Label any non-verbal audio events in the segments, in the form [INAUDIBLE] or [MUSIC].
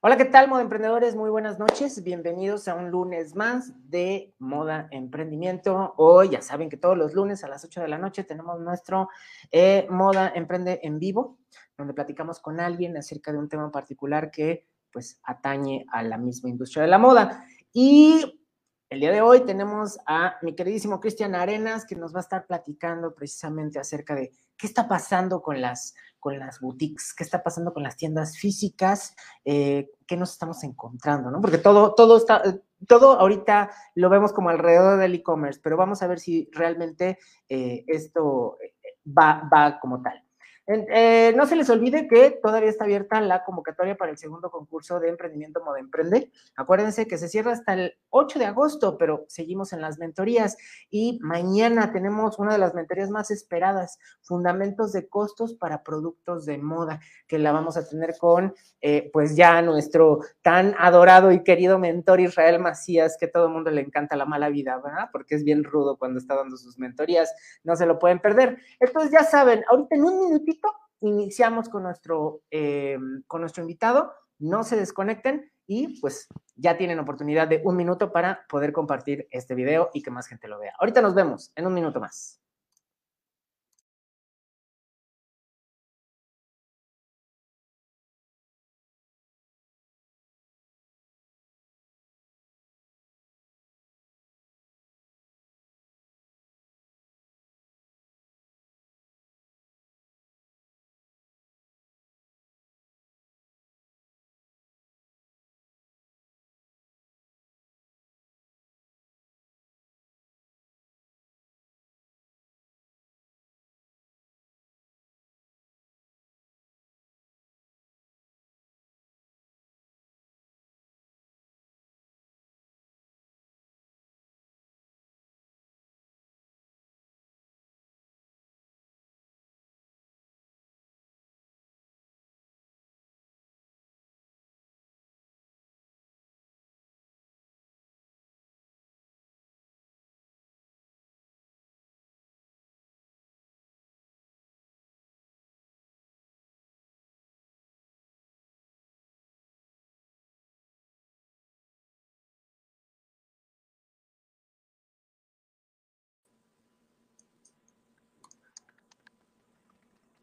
Hola, ¿qué tal, moda emprendedores? Muy buenas noches. Bienvenidos a un lunes más de Moda Emprendimiento. Hoy ya saben que todos los lunes a las 8 de la noche tenemos nuestro eh, Moda Emprende en vivo, donde platicamos con alguien acerca de un tema particular que pues atañe a la misma industria de la moda. Y el día de hoy tenemos a mi queridísimo Cristian Arenas, que nos va a estar platicando precisamente acerca de qué está pasando con las, con las boutiques, qué está pasando con las tiendas físicas, eh, qué nos estamos encontrando, ¿no? Porque todo, todo está, todo ahorita lo vemos como alrededor del e-commerce, pero vamos a ver si realmente eh, esto eh, va, va como tal. Eh, no se les olvide que todavía está abierta la convocatoria para el segundo concurso de emprendimiento Moda Emprende. Acuérdense que se cierra hasta el 8 de agosto, pero seguimos en las mentorías y mañana tenemos una de las mentorías más esperadas, Fundamentos de Costos para Productos de Moda, que la vamos a tener con, eh, pues ya nuestro tan adorado y querido mentor Israel Macías, que todo el mundo le encanta la mala vida, ¿verdad? Porque es bien rudo cuando está dando sus mentorías, no se lo pueden perder. Entonces ya saben, ahorita en un minutito iniciamos con nuestro, eh, con nuestro invitado. No se desconecten y pues ya tienen oportunidad de un minuto para poder compartir este video y que más gente lo vea. Ahorita nos vemos en un minuto más.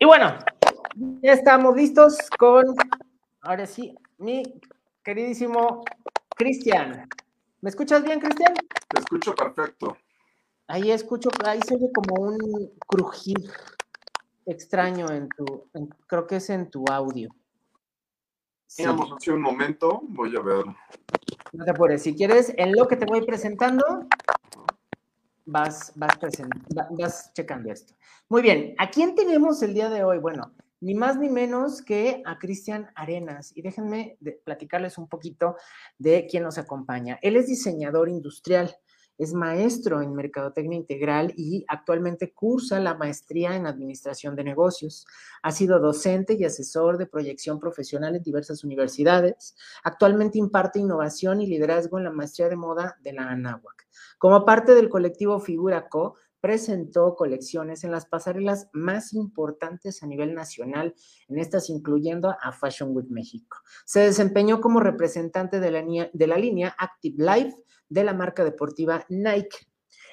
Y bueno, ya estamos listos con, ahora sí, mi queridísimo Cristian. ¿Me escuchas bien, Cristian? Te escucho perfecto. Ahí escucho, ahí se oye como un crujir extraño en tu, creo que es en tu audio. Sí. hace un momento, voy a ver. No te apures, si quieres, en lo que te voy presentando, vas, vas, vas checando esto. Muy bien, ¿a quién tenemos el día de hoy? Bueno, ni más ni menos que a Cristian Arenas. Y déjenme platicarles un poquito de quién nos acompaña. Él es diseñador industrial, es maestro en Mercadotecnia Integral y actualmente cursa la maestría en Administración de Negocios. Ha sido docente y asesor de proyección profesional en diversas universidades. Actualmente imparte innovación y liderazgo en la maestría de moda de la ANAhuac. Como parte del colectivo Figura Co, presentó colecciones en las pasarelas más importantes a nivel nacional, en estas incluyendo a Fashion Week México. Se desempeñó como representante de la, de la línea Active Life de la marca deportiva Nike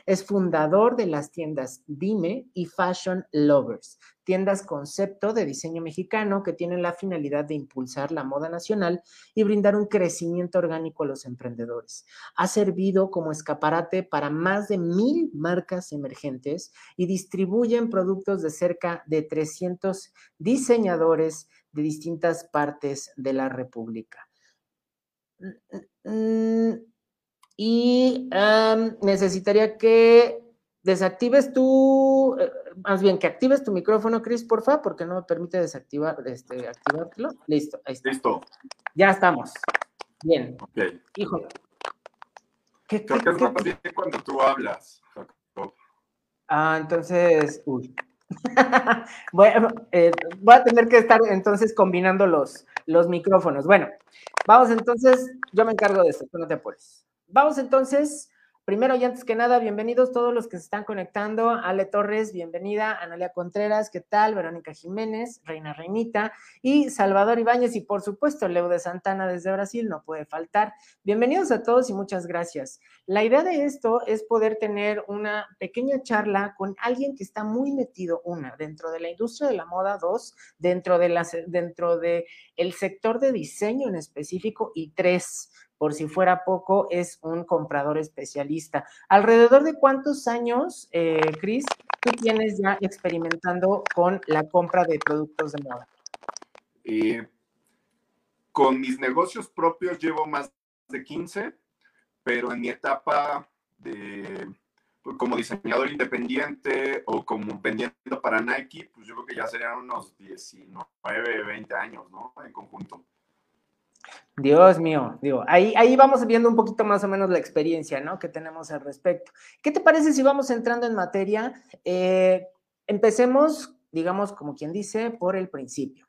es fundador de las tiendas Dime y Fashion Lovers, tiendas concepto de diseño mexicano que tienen la finalidad de impulsar la moda nacional y brindar un crecimiento orgánico a los emprendedores. Ha servido como escaparate para más de mil marcas emergentes y distribuyen productos de cerca de 300 diseñadores de distintas partes de la República. Mm, y necesitaría que desactives tu, eh, más bien que actives tu micrófono, Chris, porfa, porque no me permite desactivar, este, activártelo. Listo, ahí está. Listo. Ya estamos. Bien. Ok. Híjole. ¿Qué, Creo que es bien cuando tú hablas, Ah, entonces, uy. [LAUGHS] bueno, eh, voy a tener que estar entonces combinando los, los micrófonos. Bueno, vamos entonces, yo me encargo de esto, no te apures. Vamos entonces Primero y antes que nada, bienvenidos todos los que se están conectando. Ale Torres, bienvenida. Analia Contreras, ¿qué tal? Verónica Jiménez, Reina Reinita y Salvador Ibáñez y por supuesto Leo de Santana desde Brasil, no puede faltar. Bienvenidos a todos y muchas gracias. La idea de esto es poder tener una pequeña charla con alguien que está muy metido, una, dentro de la industria de la moda, dos, dentro de dentro de el sector de diseño en específico y tres, por si fuera poco, es un comprador especialista. ¿Alrededor de cuántos años, eh, Cris, tú tienes ya experimentando con la compra de productos de moda? Eh, con mis negocios propios llevo más de 15, pero en mi etapa de pues, como diseñador independiente o como vendiendo para Nike, pues yo creo que ya serían unos 19, 20 años, ¿no? En conjunto. Dios mío, digo, ahí, ahí vamos viendo un poquito más o menos la experiencia, ¿no? Que tenemos al respecto. ¿Qué te parece si vamos entrando en materia? Eh, empecemos, digamos, como quien dice, por el principio.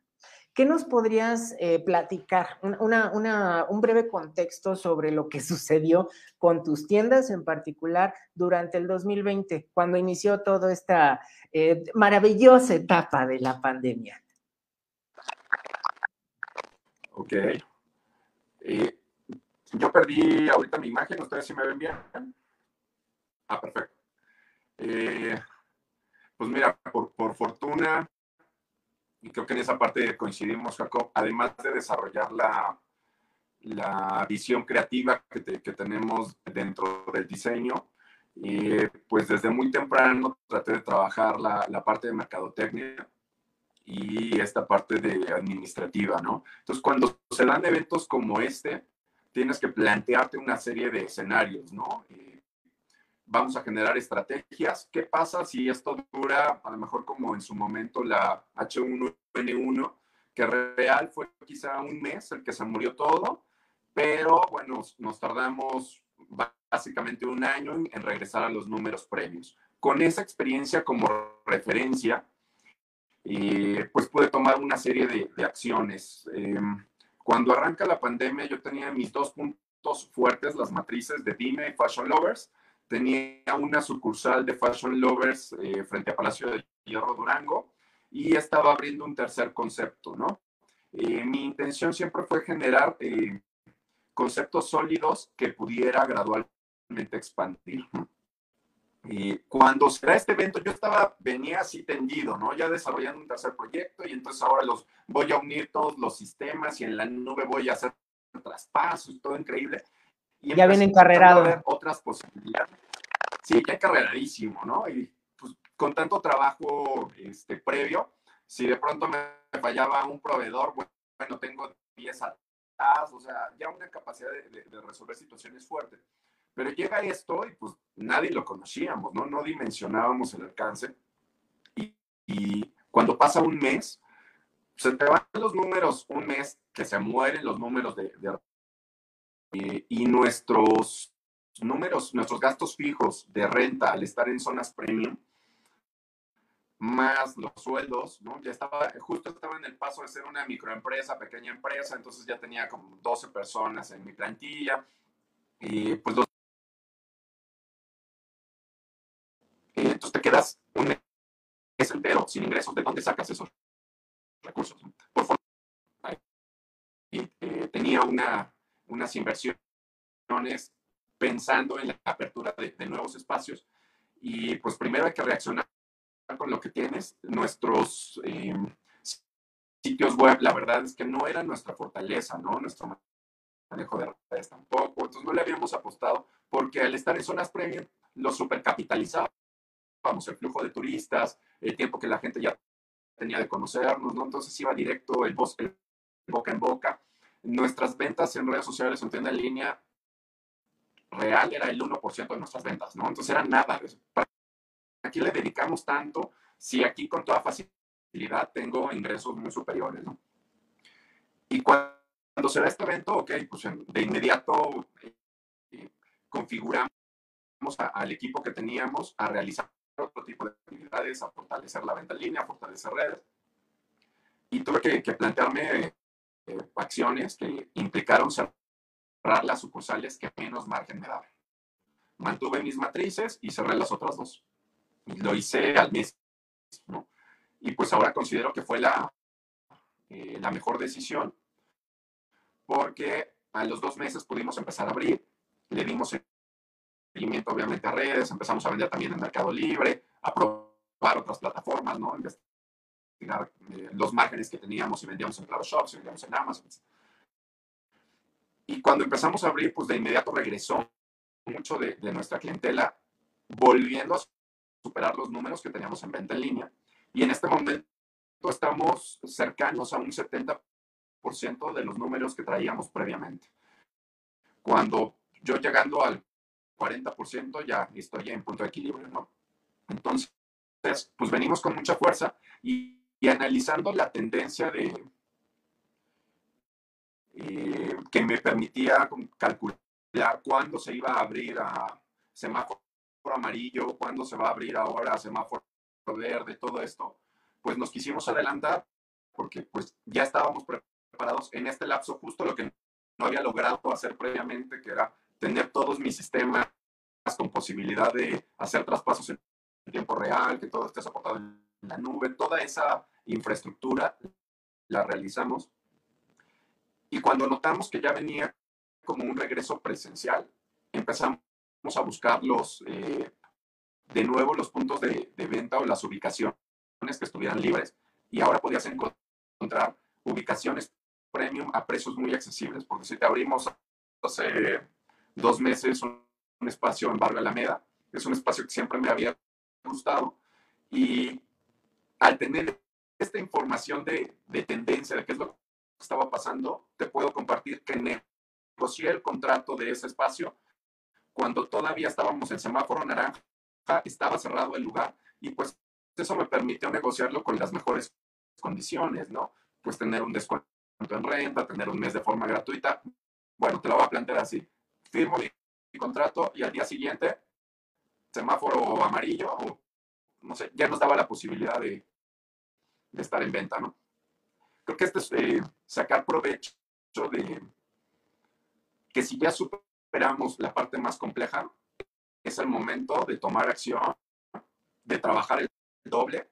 ¿Qué nos podrías eh, platicar? un breve contexto sobre lo que [LAUGHS] sucedió con tus tiendas en particular durante el 2020, cuando inició toda esta eh, maravillosa etapa de la pandemia. Ok. Eh, yo perdí ahorita mi imagen, ¿ustedes sí me ven bien? Ah, perfecto. Eh, pues mira, por, fortuna, y creo que en esa parte coincidimos, Jacob, además de desarrollar la, la visión creativa que, tenemos dentro del diseño, eh, pues desde muy temprano traté de trabajar la, la parte de mercadotecnia y esta parte de administrativa, ¿no? Entonces, cuando se dan eventos como este, tienes que plantearte una serie de escenarios, ¿no? Eh, vamos a generar estrategias. ¿Qué pasa si esto dura, a lo mejor como en su momento la H1N1, que real fue quizá un mes el que se murió todo, pero bueno, nos tardamos básicamente un año en regresar a los números previos. Con esa experiencia como referencia, y pues pude tomar una serie de, acciones. Em, cuando arranca la pandemia, yo tenía mis dos puntos fuertes, las matrices de Dime y Fashion Lovers. Tenía una sucursal de Fashion Lovers eh, frente a Palacio de Hierro Durango y estaba abriendo un tercer concepto, ¿no? Eh, mi intención siempre fue generar eh, conceptos sólidos que pudiera gradualmente expandir. Y cuando será este evento, yo estaba, venía así tendido, ¿no? Ya desarrollando un tercer proyecto y entonces ahora los voy a unir todos los sistemas y en la nube voy a hacer traspasos, todo increíble. Y ya viene encarrerado. otras posibilidades. Sí, ya encarreradísimo, ¿no? Y pues con tanto trabajo este, previo, si de pronto me fallaba un proveedor, bueno, tengo 10 atrás, o sea, ya una capacidad de, de resolver situaciones fuertes. Pero llega esto y pues nadie lo conocíamos, ¿no? No dimensionábamos el alcance. Y, cuando pasa un mes, se te van los números, un mes que se mueren los números de... y nuestros números, nuestros gastos fijos de renta al estar en zonas premium, más los sueldos, ¿no? Ya estaba, justo estaba en el paso de ser una microempresa, pequeña empresa, entonces ya tenía como 12 personas en mi plantilla, y pues los quedas un mes entero sin ingresos. ¿De dónde sacas esos recursos? Por favor. Eh, tenía una, unas inversiones pensando en la apertura de, nuevos espacios y pues primero hay que reaccionar con lo que tienes. Nuestros em, sitios web, la verdad es que no era nuestra fortaleza, ¿no? Nuestro manejo de redes tampoco. Entonces no le habíamos apostado porque al estar en zonas premium lo supercapitalizaba vamos, el flujo de turistas, el tiempo que la gente ya tenía de conocernos, ¿no? Entonces iba directo el, boca en boca. Nuestras ventas en redes sociales en tienda en línea real era el 1% de nuestras ventas, ¿no? Entonces era nada. ¿Para qué le dedicamos tanto si aquí con toda facilidad tengo ingresos muy superiores, ¿no? Y cuando se da este evento, ok, pues de inmediato eh, configuramos al equipo que teníamos a realizar otro tipo de actividades, a fortalecer la venta en línea, a fortalecer redes. Y tuve que, plantearme eh, acciones que implicaron cerrar las sucursales que menos margen me daban. mantuve mis matrices y cerré las otras dos. Y lo hice al mes, ¿no? Y pues ahora considero que fue la, eh, la mejor decisión porque a los dos meses pudimos empezar a abrir, le dimos obviamente a redes, empezamos a vender también en Mercado Libre, a probar otras plataformas, ¿no? Investigar eh, los márgenes que teníamos y vendíamos en Claro Shops, y vendíamos en Amazon. Y cuando empezamos a abrir, pues de inmediato regresó mucho de nuestra clientela, volviendo a superar los números que teníamos en venta en línea. Y en este momento estamos cercanos a un 70% de los números que traíamos previamente. Cuando yo llegando al 40% ya estoy en punto de equilibrio, ¿no? Entonces, pues venimos con mucha fuerza y, analizando la tendencia de eh, que me permitía calcular cuándo se iba a abrir a semáforo amarillo, cuándo se va a abrir ahora a semáforo verde, todo esto, pues nos quisimos adelantar porque pues ya estábamos preparados en este lapso justo lo que no había logrado hacer previamente, que era tener todos mis sistemas con posibilidad de hacer traspasos en tiempo real, que todo esté soportado en la nube, toda esa infraestructura la realizamos. Y cuando notamos que ya venía como un regreso presencial, empezamos a buscar los, eh, de nuevo los puntos de, de, venta o las ubicaciones que estuvieran libres. Y ahora podías encontrar ubicaciones premium a precios muy accesibles, porque si te abrimos hace dos meses un, espacio en Barrio Alameda, es un espacio que siempre me había gustado y al tener esta información de, de tendencia, de qué es lo que estaba pasando, te puedo compartir que negocié el contrato de ese espacio cuando todavía estábamos en semáforo naranja, estaba cerrado el lugar y pues eso me permitió negociarlo con las mejores condiciones, ¿no? Pues tener un descuento en renta, tener un mes de forma gratuita. Bueno, te lo voy a plantear así. Firmo mi, contrato y al día siguiente, semáforo amarillo, o no sé, ya nos daba la posibilidad de, de estar en venta, ¿no? Creo que esto es eh, sacar provecho de que si ya superamos la parte más compleja, es el momento de tomar acción, de trabajar el doble,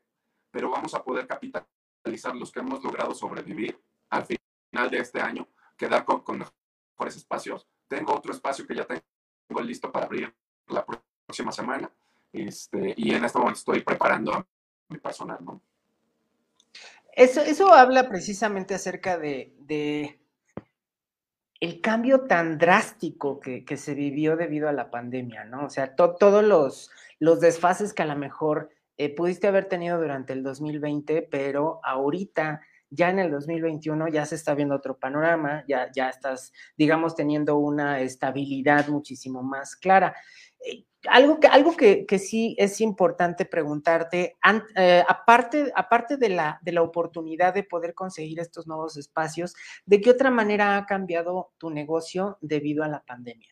pero vamos a poder capitalizar los que hemos logrado sobrevivir al final de este año, quedar con, con mejores espacios. Tengo otro espacio que ya tengo listo para abrir la próxima semana. Este, y en este momento estoy preparando a mi personal, ¿no? Eso, eso habla precisamente acerca de, de el cambio tan drástico que, que, se vivió debido a la pandemia, ¿no? O sea, to, todos los, los desfases que a lo mejor eh, pudiste haber tenido durante el 2020, pero ahorita ya en el 2021 ya se está viendo otro panorama, ya, ya estás, digamos, teniendo una estabilidad muchísimo más clara. Eh, algo que, algo que, que, sí es importante preguntarte, eh, aparte, aparte de, la, de la oportunidad de poder conseguir estos nuevos espacios, ¿de qué otra manera ha cambiado tu negocio debido a la pandemia?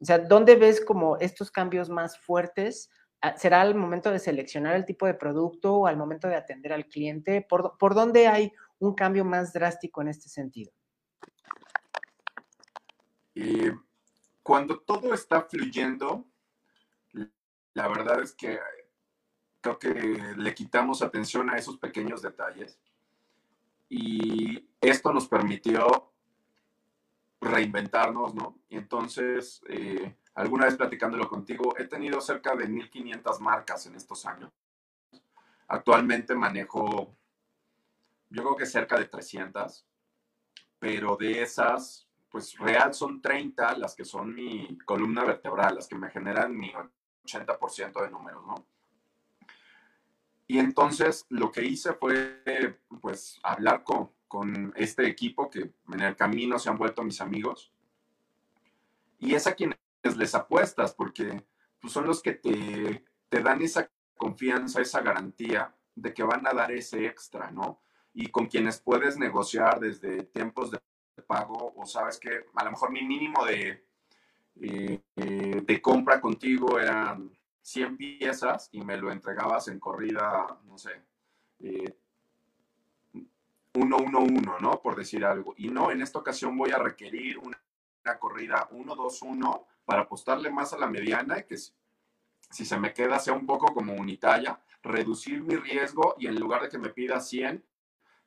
O sea, ¿dónde ves como estos cambios más fuertes? Ah, ¿Será al momento de seleccionar el tipo de producto o al momento de atender al cliente? ¿Por, por dónde hay un cambio más drástico en este sentido? Y cuando todo está fluyendo, la verdad es que creo que le quitamos atención a esos pequeños detalles y esto nos permitió reinventarnos, ¿no? Y entonces, eh, alguna vez platicándolo contigo, he tenido cerca de 1.500 marcas en estos años. Actualmente manejo yo creo que cerca de 300, pero de esas, pues real son 30 las que son mi columna vertebral, las que me generan mi 80% de números, ¿no? Y entonces lo que hice fue, pues, hablar con, con este equipo que en el camino se han vuelto mis amigos. Y es a quienes les apuestas, porque pues, son los que te, te dan esa confianza, esa garantía de que van a dar ese extra, ¿no? Y con quienes puedes negociar desde tiempos de pago o sabes que a lo mejor mi mínimo de, eh, de compra contigo eran 100 piezas y me lo entregabas en corrida, no sé, eh, 1, 1, 1, ¿no? Por decir algo. Y no, en esta ocasión voy a requerir una, una corrida 1, 2, 1 para apostarle más a la mediana y que si se me queda sea un poco como unitalla, reducir mi riesgo y en lugar de que me pida 100,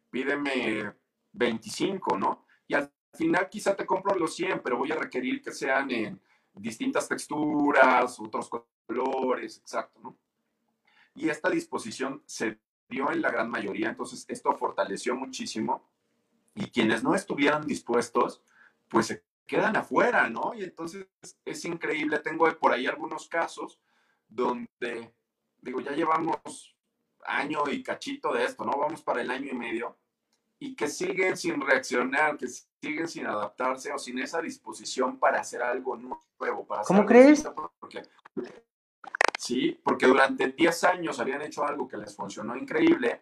pídeme 25, ¿no? Y al final quizá te compro los 100, pero voy a requerir que sean en distintas texturas, otros colores, exacto, ¿no? Y esta disposición se dio en la gran mayoría, entonces esto fortaleció muchísimo y quienes no estuvieran dispuestos, pues se quedan afuera, ¿no? Y entonces es increíble, tengo por ahí algunos casos donde, digo, ya llevamos año y cachito de esto, ¿no? Vamos para el año y medio y que siguen sin reaccionar, que siguen sin adaptarse o sin esa disposición para hacer algo nuevo. Para ¿Cómo crees? Porque, sí, porque durante 10 años habían hecho algo que les funcionó increíble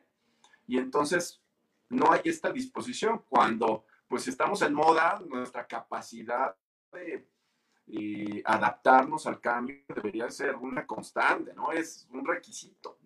y entonces no hay esta disposición cuando pues estamos en moda, nuestra capacidad de y adaptarnos al cambio debería ser una constante, ¿no? Es un requisito.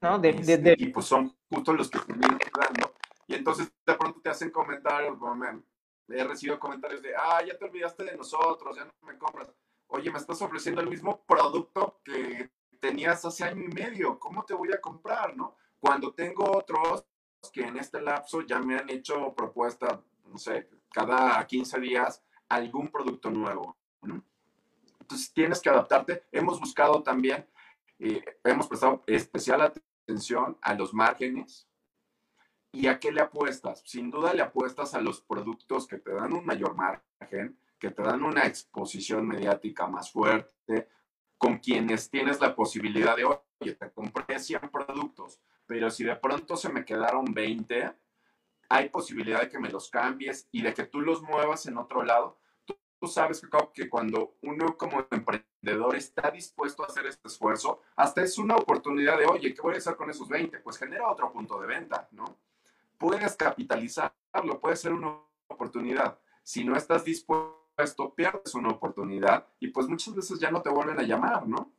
¿No? De, este, Y pues son justo los que terminan dando. Y entonces de pronto te hacen comentarios, bueno, he recibido comentarios de, ah, ya te olvidaste de nosotros, ya no me compras. Oye, me estás ofreciendo el mismo producto que tenías hace año y medio, ¿cómo te voy a comprar, no? Cuando tengo otros que en este lapso ya me han hecho propuesta, no sé, cada 15 días algún producto nuevo. Entonces tienes que adaptarte. Hemos buscado también, eh, hemos prestado especial a los márgenes. ¿Y a qué le apuestas? Sin duda le apuestas a los productos que te dan un mayor margen, que te dan una exposición mediática más fuerte, con quienes tienes la posibilidad de, oye, te compré 100 productos, pero si de pronto se me quedaron 20, hay posibilidad de que me los cambies y de que tú los muevas en otro lado tú sabes que cuando uno como emprendedor está dispuesto a hacer este esfuerzo, hasta es una oportunidad de, oye, ¿qué voy a hacer con esos 20? Pues genera otro punto de venta, ¿no? Puedes capitalizarlo, puede ser una oportunidad. Si no estás dispuesto, pierdes una oportunidad y pues muchas veces ya no te vuelven a llamar, ¿no?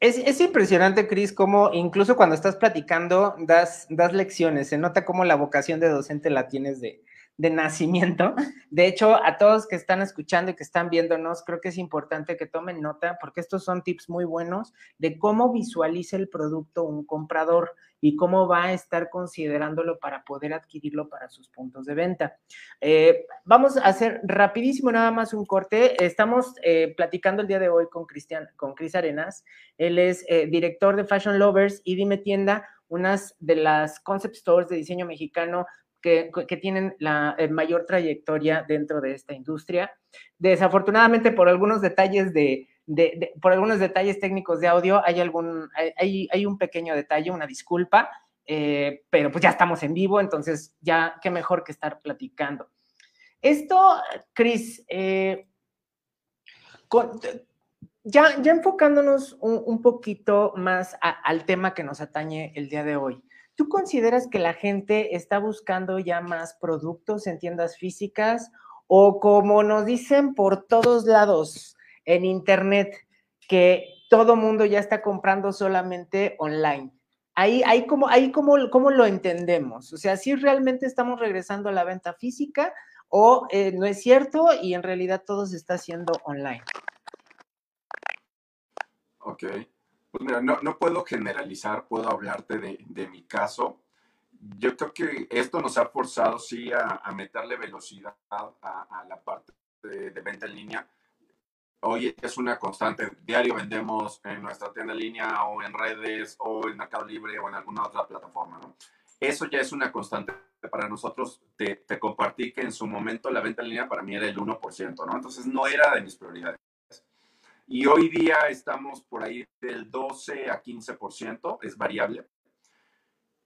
Es, es, impresionante, Cris, cómo incluso cuando estás platicando das, das lecciones. Se nota cómo la vocación de docente la tienes de, de nacimiento. De hecho, a todos que están escuchando y que están viéndonos, creo que es importante que tomen nota porque estos son tips muy buenos de cómo visualiza el producto un comprador y cómo va a estar considerándolo para poder adquirirlo para sus puntos de venta. Eh, vamos a hacer rapidísimo nada más un corte. Estamos eh, platicando el día de hoy con Cristian, con Cris Arenas. Él es eh, director de Fashion Lovers y Dime Tienda, unas de las concept stores de diseño mexicano que, tienen la eh, mayor trayectoria dentro de esta industria. Desafortunadamente, por algunos detalles de, por algunos detalles técnicos de audio, hay algún, hay, hay un pequeño detalle, una disculpa, eh, pero pues ya estamos en vivo, entonces ya qué mejor que estar platicando. Esto, Cris, eh, ya, ya enfocándonos un, poquito más al tema que nos atañe el día de hoy. ¿Tú consideras que la gente está buscando ya más productos en tiendas físicas o como nos dicen por todos lados en Internet, que todo mundo ya está comprando solamente online? Ahí, ahí, como, ahí como, ¿cómo lo entendemos? O sea, si realmente estamos regresando a la venta física o eh, no es cierto y en realidad todo se está haciendo online. Ok. Pues mira, no, puedo generalizar, puedo hablarte de, mi caso. Yo creo que esto nos ha forzado, sí, a, meterle velocidad a, la parte de, venta en línea. Hoy es una constante. Diario vendemos en nuestra tienda en línea o en redes o en Mercado Libre o en alguna otra plataforma. ¿no? Eso ya es una constante para nosotros. Te, te compartí que en su momento la venta en línea para mí era el 1%, ¿no? Entonces no era de mis prioridades. Y hoy día estamos por ahí del 12 a 15%, es variable.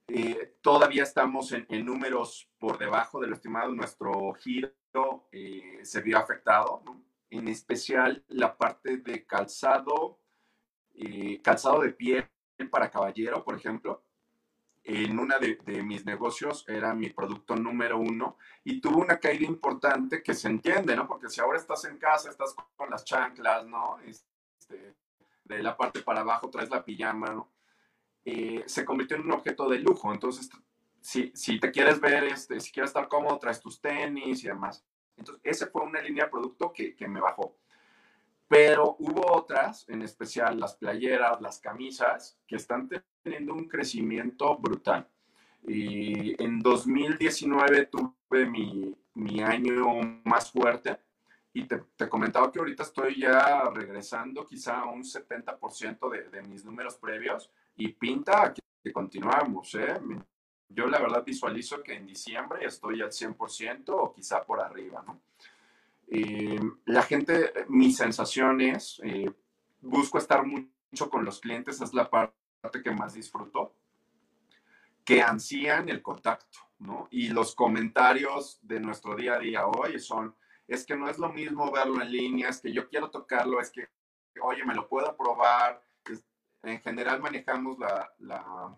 Eh, todavía estamos en, números por debajo de lo estimado. Nuestro giro eh, se vio afectado, en especial la parte de calzado, eh, calzado de piel para caballero, por ejemplo en una de, mis negocios era mi producto número uno y tuvo una caída importante que se entiende, ¿no? Porque si ahora estás en casa, estás con las chanclas, ¿no? Este, de la parte para abajo traes la pijama, ¿no? Eh, se convirtió en un objeto de lujo. Entonces, si, si te quieres ver, este, si quieres estar cómodo, traes tus tenis y demás. Entonces, esa fue una línea de producto que, que me bajó. Pero hubo otras, en especial las playeras, las camisas, que están teniendo un crecimiento brutal. Y en 2019 tuve mi, mi año más fuerte y te, te, comentaba que ahorita estoy ya regresando quizá a un 70% de, de, mis números previos y pinta que, que continuamos. ¿eh? Yo la verdad visualizo que en diciembre estoy al 100% o quizá por arriba. ¿no? Eh, la gente, mis sensaciones, eh, busco estar mucho con los clientes, es la parte que más disfruto, que ansían el contacto, ¿no? Y los comentarios de nuestro día a día hoy son, es que no es lo mismo verlo en línea, es que yo quiero tocarlo, es que, oye, me lo puedo probar. En general manejamos la,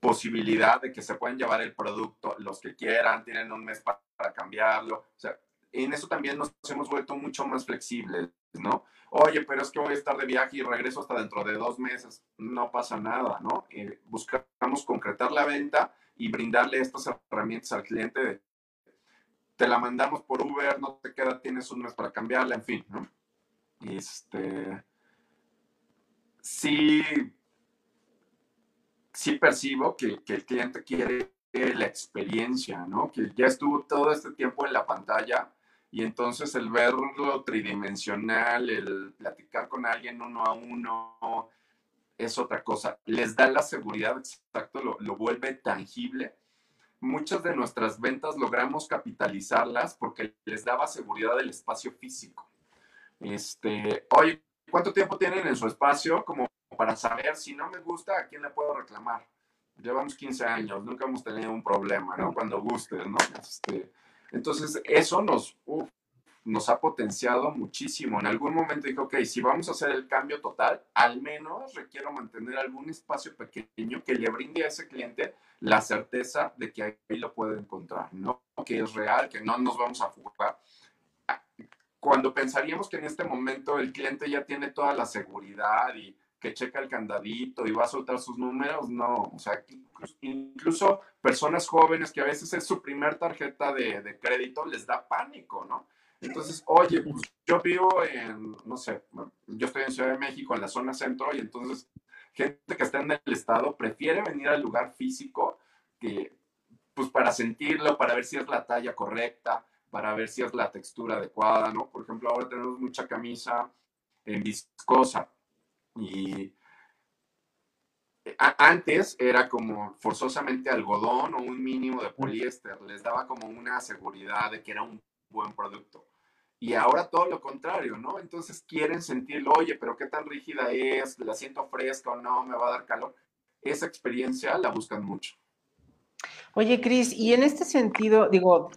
posibilidad de que se pueden llevar el producto los que quieran, tienen un mes para, para cambiarlo. O sea, en eso también nos hemos vuelto mucho más flexibles, ¿no? Oye, pero es que voy a estar de viaje y regreso hasta dentro de dos meses. No pasa nada, ¿no? Eh, buscamos concretar la venta y brindarle estas herramientas al cliente. te la mandamos por Uber, no te queda, tienes un mes para cambiarla, en fin, ¿no? Este, sí, sí percibo que, que el cliente quiere la experiencia, ¿no? Que ya estuvo todo este tiempo en la pantalla y entonces el verlo tridimensional, el platicar con alguien uno a uno, es otra cosa. Les da la seguridad, exacto, lo, lo vuelve tangible. Muchas de nuestras ventas logramos capitalizarlas porque les daba seguridad del espacio físico. Este, oye, ¿cuánto tiempo tienen en su espacio como para saber si no me gusta, a quién le puedo reclamar? Llevamos 15 años, nunca hemos tenido un problema, ¿no? Cuando gustes, ¿no? Este, entonces, eso nos, nos ha potenciado muchísimo. En algún momento dijo, ok, si vamos a hacer el cambio total, al menos requiero mantener algún espacio pequeño que le brinde a ese cliente la certeza de que ahí lo puede encontrar, ¿no? Que es real, que no nos vamos a fugar. Cuando pensaríamos que en este momento el cliente ya tiene toda la seguridad y que checa el candadito y va a soltar sus números, no, o sea, incluso personas jóvenes que a veces es su primer tarjeta de, de crédito, les da pánico, ¿no? Entonces, oye, pues yo vivo en, no sé, yo estoy en Ciudad de México, en la zona centro, y entonces gente que está en el estado prefiere venir al lugar físico que, pues para sentirlo, para ver si es la talla correcta, para ver si es la textura adecuada, ¿no? Por ejemplo, ahora tenemos mucha camisa en viscosa y antes era como forzosamente algodón o un mínimo de poliéster, les daba como una seguridad de que era un buen producto. Y ahora todo lo contrario, ¿no? Entonces quieren sentirlo, oye, pero qué tan rígida es, la siento fresca o no, me va a dar calor. Esa experiencia la buscan mucho. Oye, Cris, y en este sentido, digo,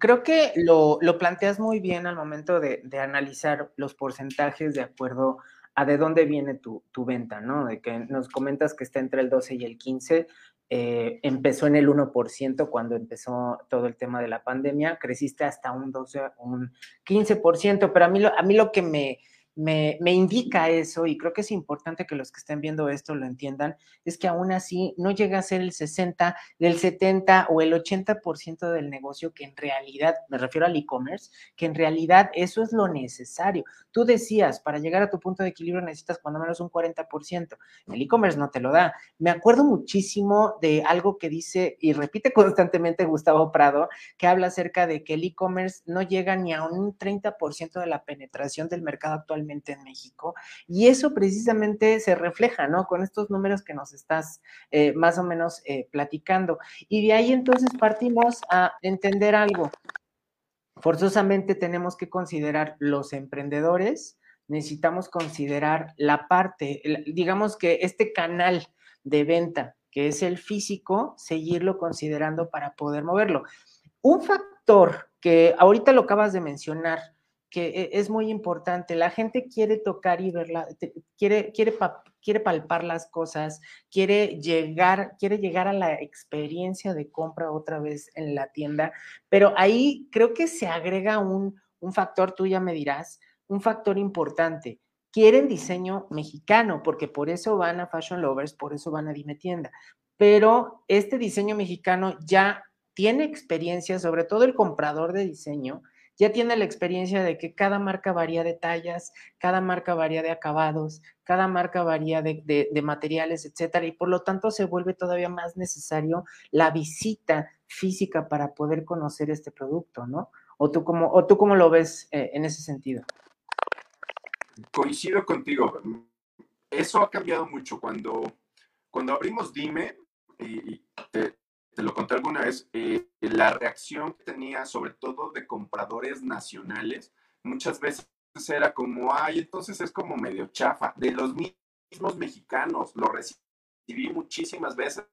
creo que lo, lo planteas muy bien al momento de, de, analizar los porcentajes de acuerdo a de dónde viene tu, tu, venta, ¿no? De que nos comentas que está entre el 12 y el 15, eh, empezó en el 1% cuando empezó todo el tema de la pandemia, creciste hasta un 12, un 15%, pero a mí lo, a mí lo que me, me, me, indica eso, y creo que es importante que los que estén viendo esto lo entiendan, es que aún así no llega a ser el 60, del 70 o el 80% del negocio que en realidad, me refiero al e-commerce, que en realidad eso es lo necesario. Tú decías, para llegar a tu punto de equilibrio necesitas cuando menos un 40%. El e-commerce no te lo da. Me acuerdo muchísimo de algo que dice y repite [LAUGHS] constantemente Gustavo Prado, que habla acerca de que el e-commerce no llega ni a un 30% de la penetración del mercado actualmente en México. Y eso precisamente se refleja, ¿no? Con estos números que nos estás eh, más o menos eh, platicando. Y de ahí entonces partimos a entender algo. Forzosamente tenemos que considerar los emprendedores, necesitamos considerar la parte, digamos que este canal de venta, que es el físico, seguirlo considerando para poder moverlo. Un factor que ahorita lo acabas de mencionar, que e, es muy importante. La gente quiere tocar y verla, quiere, quiere, quiere palpar las cosas, quiere llegar, quiere llegar a la experiencia de compra otra vez en la tienda, pero ahí creo que se agrega un, un factor, tú ya me dirás, un factor importante. Quieren diseño mexicano, porque por eso van a Fashion Lovers, por eso van a Dime Tienda. Pero este diseño mexicano ya tiene experiencia, sobre todo el comprador de diseño, ya tiene la experiencia de que cada marca varía de tallas, cada marca varía de acabados, cada marca varía de, materiales, etcétera, y por lo tanto se vuelve todavía más necesario la visita física para poder conocer este producto, ¿no? ¿O tú cómo, o tú cómo lo ves eh, en ese sentido? Coincido contigo. Eso ha cambiado mucho. Cuando, cuando abrimos Dime, y te, lo conté alguna vez, eh, la reacción que tenía, sobre todo de compradores nacionales, muchas veces era como, ay, entonces es como medio chafa. De los mismos mexicanos, lo recibí muchísimas veces.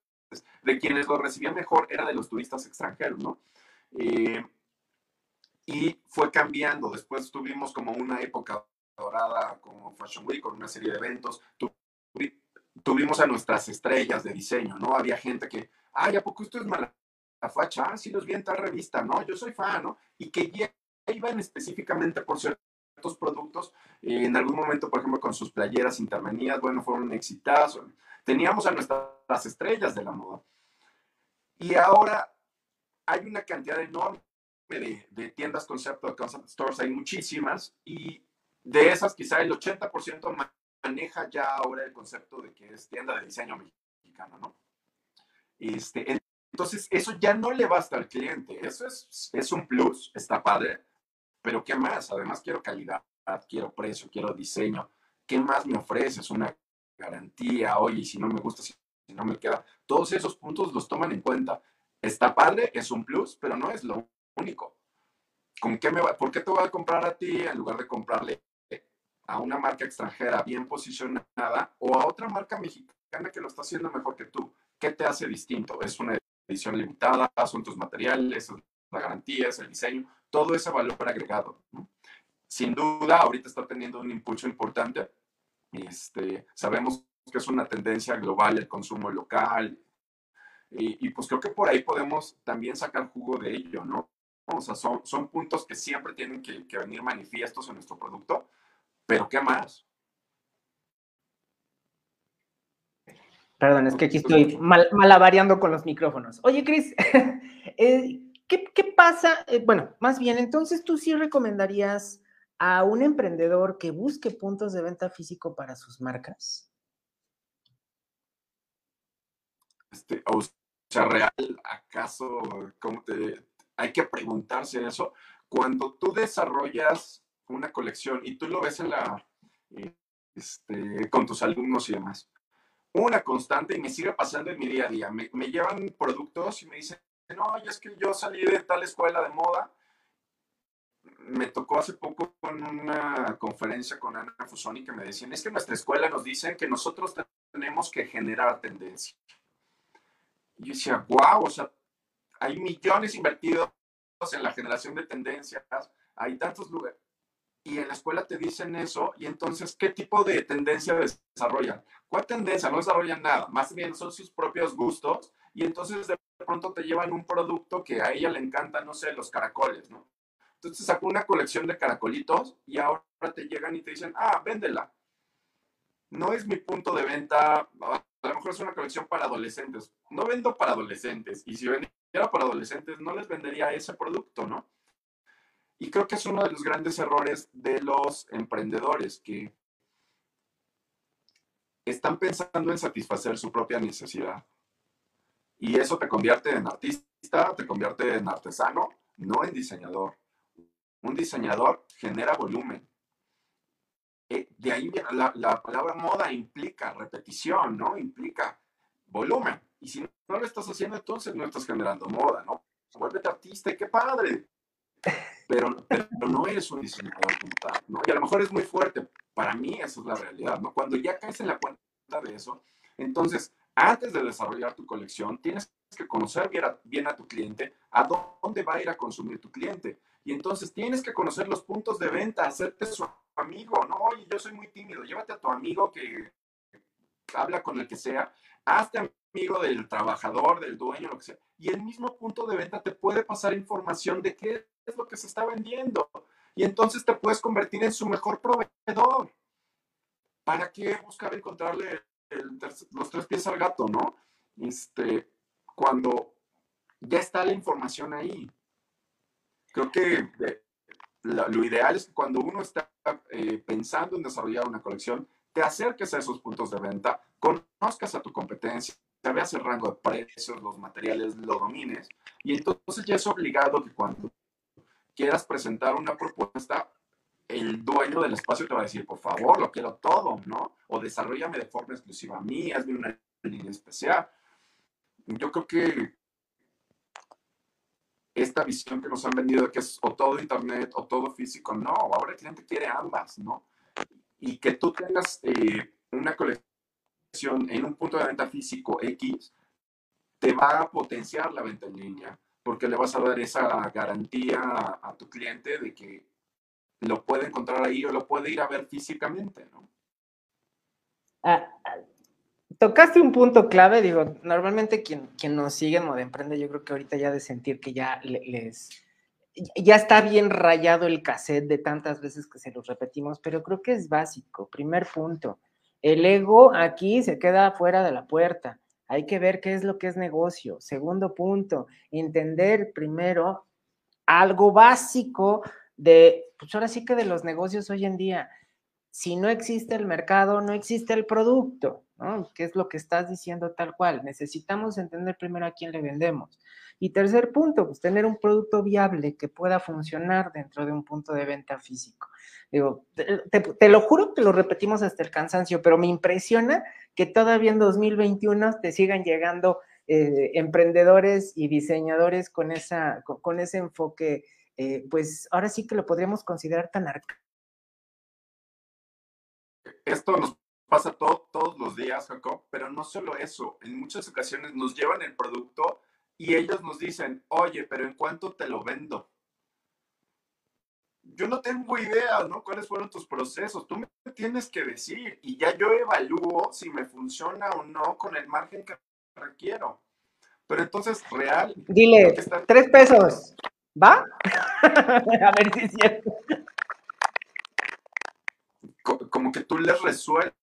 De quienes lo recibían mejor era de los turistas extranjeros, ¿no? Eh, y fue cambiando. Después tuvimos como una época dorada como Fashion Week con una serie de eventos. Tuvimos a nuestras estrellas de diseño, ¿no? Había gente que, ay, ¿a poco esto es mala facha? Ah, sí los vi en tal revista, ¿no? Yo soy fan, ¿no? Y que iban específicamente por ciertos productos. en algún momento, por ejemplo, con sus playeras intervenidas, bueno, fueron un. Teníamos a nuestras estrellas de la moda. Y ahora hay una cantidad enorme de, de tiendas concepto, concept stores, hay muchísimas, y de esas quizá el 80% maneja ya ahora el concepto de que es tienda de diseño mexicano, ¿no? Este, entonces, eso ya no le basta al cliente, eso es, es un plus, está padre, pero ¿qué más? Además quiero calidad, quiero precio, quiero diseño, ¿qué más me ofreces? Una garantía, oye, si no me gusta, si no me queda, todos esos puntos los toman en cuenta. Está padre, es un plus, pero no es lo único. ¿Con qué me va, ¿Por qué te voy a comprar a ti en lugar de comprarle a una marca extranjera bien posicionada o a otra marca mexicana que lo está haciendo mejor que tú? ¿Qué te hace distinto? ¿Es una edición limitada? ¿Son tus materiales? ¿La garantía? ¿Es el diseño? Todo ese valor agregado. Sin duda, ahorita está teniendo un impulso importante. Este, sabemos que es una tendencia global el consumo local. Y, pues creo que por ahí podemos también sacar jugo de ello, ¿no? O sea, son, puntos que siempre tienen que venir manifiestos en nuestro producto pero ¿qué más? Perdón, es que aquí estoy mal, malavariando con los micrófonos. Oye, Cris, [LAUGHS] eh, ¿qué, pasa? Eh, bueno, más bien, entonces tú sí recomendarías a un emprendedor que busque puntos de venta físico para sus marcas? Este, o sea, real, ¿acaso cómo te, hay que preguntarse eso? Cuando tú desarrollas una colección y tú lo ves en la, este, con tus alumnos y demás. Una constante y me sigue pasando en mi día a día. Me, me llevan productos y me dicen, no, es que yo salí de tal escuela de moda. Me tocó hace poco con una conferencia con Ana Fusoni que me decían, es que nuestra escuela nos dice que nosotros tenemos que generar tendencia. Y yo decía, wow, o sea, hay millones invertidos en la generación de tendencias, hay tantos lugares, y en la escuela te dicen eso, y entonces, ¿qué tipo de tendencia desarrollan? ¿Cuál tendencia? No desarrollan nada, más bien son sus propios gustos, y entonces de pronto te llevan un producto que a ella le encanta, no sé, los caracoles, ¿no? Entonces sacó una colección de caracolitos y ahora te llegan y te dicen, ah, véndela. No es mi punto de venta, a lo mejor es una colección para adolescentes. No vendo para adolescentes, y si vendiera para adolescentes, no les vendería ese producto, ¿no? Y creo que es uno de los grandes errores de los emprendedores que están pensando en satisfacer su propia necesidad. Y eso te convierte en artista, te convierte en artesano, no en diseñador. Un diseñador genera volumen. Eh, de ahí la, la palabra moda implica repetición, ¿no? Implica volumen. Y si no lo estás haciendo, entonces no estás generando moda, ¿no? Vuélvete artista y qué padre pero, no eres un diseñador como tal, ¿no? Y a lo mejor es muy fuerte. Para mí esa es la realidad, ¿no? Cuando ya caes en la cuenta de eso, entonces, antes de desarrollar tu colección, tienes que conocer bien a, tu cliente, a dónde va a ir a consumir tu cliente. Y entonces tienes que conocer los puntos de venta, hacerte su amigo, ¿no? Yo soy muy tímido, llévate a tu amigo que habla con el que sea, hazte amigo del trabajador, del dueño, lo que sea. Y el mismo punto de venta te puede pasar información de qué es lo que se está vendiendo. Y entonces te puedes convertir en su mejor proveedor. ¿Para qué buscar encontrarle los tres pies al gato, no? Este, cuando ya está la información ahí. Creo que lo, ideal es que cuando uno está eh, pensando en desarrollar una colección, te acerques a esos puntos de venta, conozcas a tu competencia, veas el rango de precios, los materiales, lo domines, y entonces ya es obligado que cuando quieras presentar una propuesta, el dueño del espacio te va a decir, por favor, lo quiero todo, ¿no? O desarrollame de forma exclusiva a mí, hazme una línea especial. Yo creo que esta visión que nos han vendido que es o todo internet o todo físico, no, ahora el cliente quiere ambas, ¿no? Y que tú tengas eh, una colección en un punto de venta físico X, te va a potenciar la venta en línea, porque le vas a dar esa garantía a, tu cliente de que lo puede encontrar ahí o lo puede ir a ver físicamente, ¿no? Ah, tocaste un punto clave, digo, normalmente quien, quien nos sigue en Moda Emprende, yo creo que ahorita ya de sentir que ya les, ya está bien rayado el cassette de tantas veces que se los repetimos, pero creo que es básico. Primer punto, el ego aquí se queda fuera de la puerta. Hay que ver qué es lo que es negocio. Segundo punto, entender primero algo básico de, pues ahora sí que de los negocios hoy en día. Si no existe el mercado, no existe el producto. ¿no? ¿Qué es lo que estás diciendo tal cual? Necesitamos entender primero a quién le vendemos. Y tercer punto, pues tener un producto viable que pueda funcionar dentro de un punto de venta físico. Digo, te, lo juro que lo repetimos hasta el cansancio, pero me impresiona que todavía en 2021 te sigan llegando eh, emprendedores y diseñadores con, esa, con, ese enfoque, eh, pues ahora sí que lo podríamos considerar tan arcaico. Esto nos pasa todos los días, Jacob, pero no solo eso, en muchas ocasiones nos llevan el producto y ellos nos dicen, oye, pero ¿en cuánto te lo vendo? Yo no tengo idea, ¿no? ¿Cuáles fueron tus procesos? Tú me tienes que decir y ya yo evalúo si me funciona o no con el margen que requiero. Pero entonces, real. Dile, tres pesos. ¿Va? [LAUGHS] A ver si es cierto. Como que tú les resuelves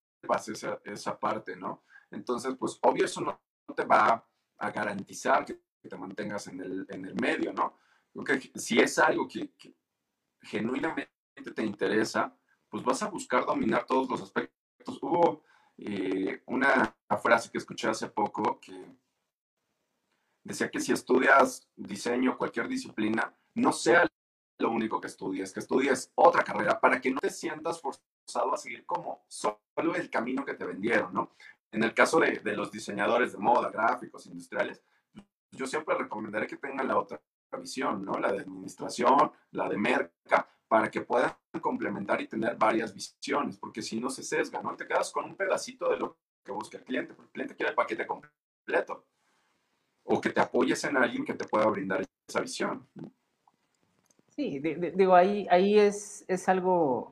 esa, esa parte, ¿no? Entonces, pues obvio eso no, te va a garantizar que te mantengas en el, en el medio, ¿no? Porque si es algo que, genuinamente te interesa, pues vas a buscar dominar todos los aspectos. Hubo eh, una frase que escuché hace poco que decía que si estudias diseño, cualquier disciplina, no sea lo único que estudies, que estudies otra carrera para que no te sientas forzado a seguir como solo el camino que te vendieron, ¿no? En el caso de, de los diseñadores de moda, gráficos, industriales, yo siempre recomendaré que tengan la otra visión, ¿no? La de administración, la de merca, para que puedan complementar y tener varias visiones, porque si no se sesga, ¿no? Te quedas con un pedacito de lo que busca el cliente, porque el cliente quiere el paquete completo, o que te apoyes en alguien que te pueda brindar esa visión. Sí, digo, ahí, ahí es, es algo,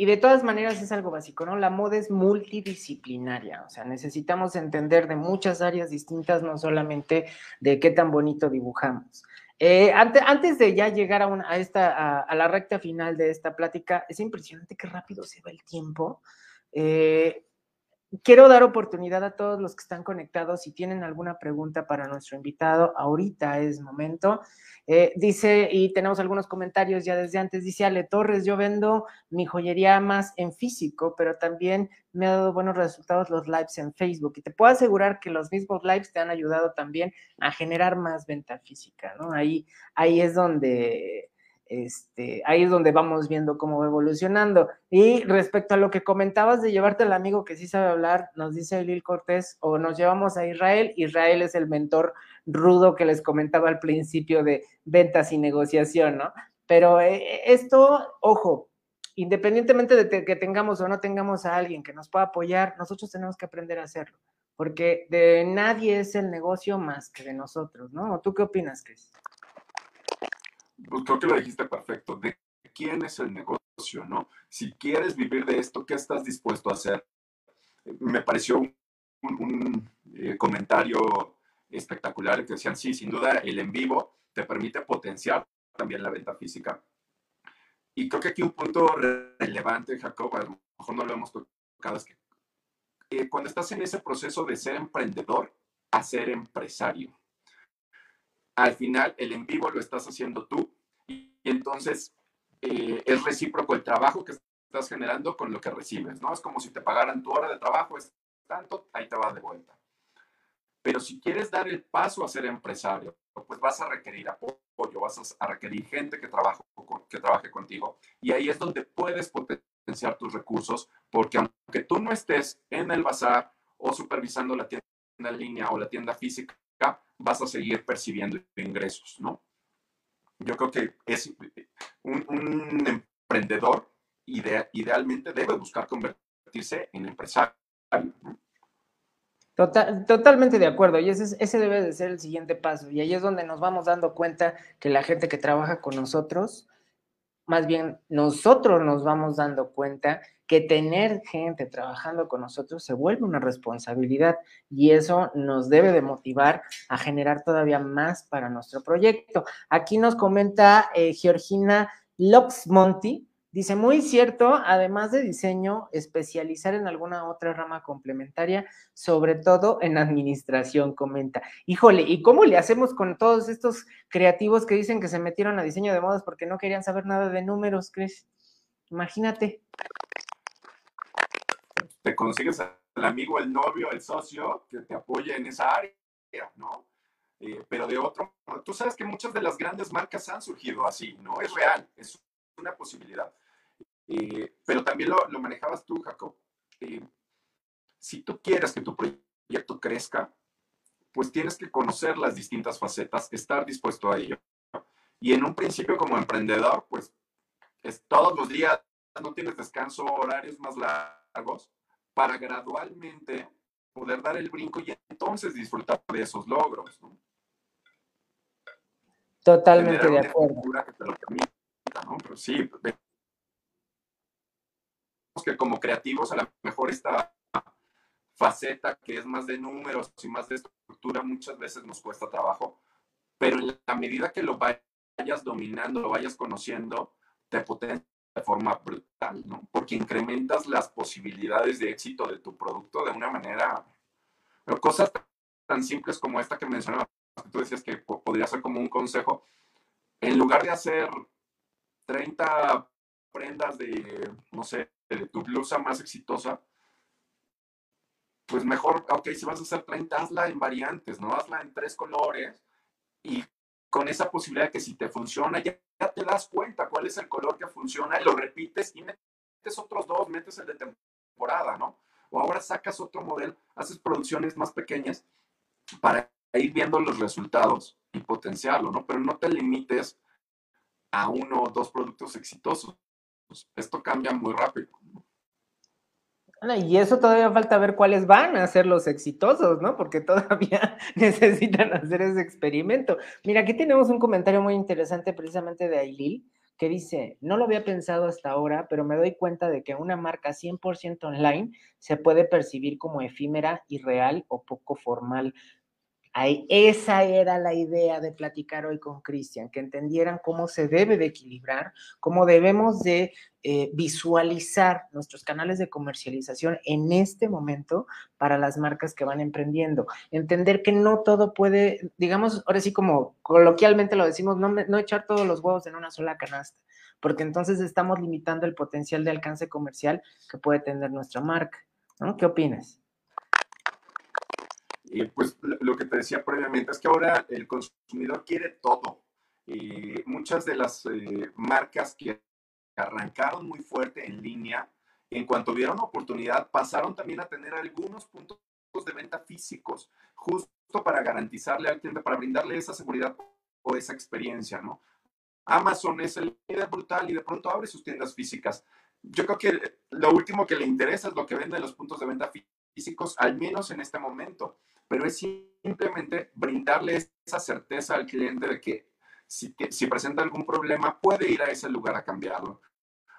y de todas maneras es algo básico, ¿no? La moda es multidisciplinaria, o sea, necesitamos entender de muchas áreas distintas, no solamente de qué tan bonito dibujamos. Eh, antes, antes, de ya llegar a, a esta, a, la recta final de esta plática, es impresionante qué rápido se va el tiempo. Eh, quiero dar oportunidad a todos los que están conectados. Si tienen alguna pregunta para nuestro invitado, ahorita es momento. Eh, dice, y tenemos algunos comentarios ya desde antes, dice Ale Torres, yo vendo mi joyería más en físico, pero también me ha dado buenos resultados los lives en Facebook. Y te puedo asegurar que los mismos lives te han ayudado también a generar más venta física, ¿no? Ahí, ahí es donde este, ahí es donde vamos viendo cómo va evolucionando. Y respecto a lo que comentabas de llevarte al amigo que sí sabe hablar, nos dice Lil Cortés, o nos llevamos a Israel. Israel es el mentor rudo que les comentaba al principio de ventas y negociación, ¿no? Pero eh, esto, ojo, independientemente de que tengamos o no tengamos a alguien que nos pueda apoyar, nosotros tenemos que aprender a hacerlo, porque de nadie es el negocio más que de nosotros, ¿no? ¿Tú qué opinas, Chris? Pues creo que lo dijiste perfecto, de quién es el negocio, ¿no? Si quieres vivir de esto, ¿qué estás dispuesto a hacer? Me pareció un, eh, comentario espectacular que decían, sí, sin duda el en vivo te permite potenciar también la venta física. Y creo que aquí un punto relevante, Jacob, a lo mejor no lo hemos tocado, es que eh, cuando estás en ese proceso de ser emprendedor a ser empresario, al final el en vivo lo estás haciendo tú y entonces eh, es recíproco el trabajo que estás generando con lo que recibes, ¿no? Es como si te pagaran tu hora de trabajo, es tanto, ahí te va de vuelta. Pero si quieres dar el paso a ser empresario, pues vas a requerir apoyo, vas a requerir gente que, trabaje, que trabaje contigo. Y ahí es donde puedes potenciar tus recursos, porque aunque tú no estés en el bazar o supervisando la tienda en línea o la tienda física, vas a seguir percibiendo ingresos, ¿no? Yo creo que es un, emprendedor idealmente debe buscar convertirse en empresario. Total, totalmente de acuerdo, y ese, ese debe de ser el siguiente paso. Y ahí es donde nos vamos dando cuenta que la gente que trabaja con nosotros, más bien nosotros nos vamos dando cuenta que tener gente trabajando con nosotros se vuelve una responsabilidad y eso nos debe de motivar a generar todavía más para nuestro proyecto. Aquí nos comenta eh, Georgina Loxmonti, Dice, muy cierto, además de diseño, especializar en alguna otra rama complementaria, sobre todo en administración, comenta. Híjole, ¿y cómo le hacemos con todos estos creativos que dicen que se metieron a diseño de modas porque no querían saber nada de números, Chris? Imagínate. Te consigues el amigo, el novio, el socio que te apoye en esa área, ¿no? Eh, pero de otro, tú sabes que muchas de las grandes marcas han surgido así, ¿no? Es real, es una posibilidad. Eh, pero también lo, manejabas tú, Jacob. Eh, si tú quieres que tu proyecto crezca, pues tienes que conocer las distintas facetas, estar dispuesto a ello. Y en un principio como emprendedor, pues es todos los días, no tienes descanso, horarios más largos, para gradualmente poder dar el brinco y entonces disfrutar de esos logros. Totalmente de acuerdo. Pero sí, que como creativos a lo mejor esta faceta que es más de números y más de estructura muchas veces nos cuesta trabajo, pero en la medida que lo vayas dominando, lo vayas conociendo, te potencia forma brutal, ¿no? Porque incrementas las posibilidades de éxito de tu producto de una manera, pero cosas tan simples como esta que mencionabas, que tú decías que podría ser como un consejo, en lugar de hacer 30 prendas de, no sé, de tu blusa más exitosa, pues mejor, ok, si vas a hacer 30, hazla en variantes, ¿no? Hazla en tres colores y con esa posibilidad que si te funciona, ya, te das cuenta cuál es el color que funciona y lo repites y metes otros dos, metes el de temporada, ¿no? O ahora sacas otro modelo, haces producciones más pequeñas para ir viendo los resultados y potenciarlo, ¿no? Pero no te limites a uno o dos productos exitosos. Esto cambia muy rápido. Y eso todavía falta ver cuáles van a ser los exitosos, ¿no? Porque todavía [LAUGHS] necesitan hacer ese experimento. Mira, aquí tenemos un comentario muy interesante precisamente de Ailil, que dice, no lo había pensado hasta ahora, pero me doy cuenta de que una marca 100% online se puede percibir como efímera, irreal o poco formal esa era la idea de platicar hoy con Cristian, que entendieran cómo se debe de equilibrar, cómo debemos de eh, visualizar nuestros canales de comercialización en este momento para las marcas que van emprendiendo. Entender que no todo puede, digamos, ahora sí como coloquialmente lo decimos, no, no echar todos los huevos en una sola canasta, porque entonces estamos limitando el potencial de alcance comercial que puede tener nuestra marca. ¿no? ¿Qué opinas? Y pues lo que te decía previamente es que ahora el consumidor quiere todo. Y muchas de las eh, marcas que arrancaron muy fuerte en línea, en cuanto vieron oportunidad, pasaron también a tener algunos puntos de venta físicos, justo para garantizarle al cliente, para brindarle esa seguridad o esa experiencia, ¿no? Amazon es el líder brutal y de pronto abre sus tiendas físicas. Yo creo que lo último que le interesa es lo que venden los puntos de venta físicos, al menos en este momento pero es simplemente brindarle esa certeza al cliente de que si, presenta algún problema puede ir a ese lugar a cambiarlo.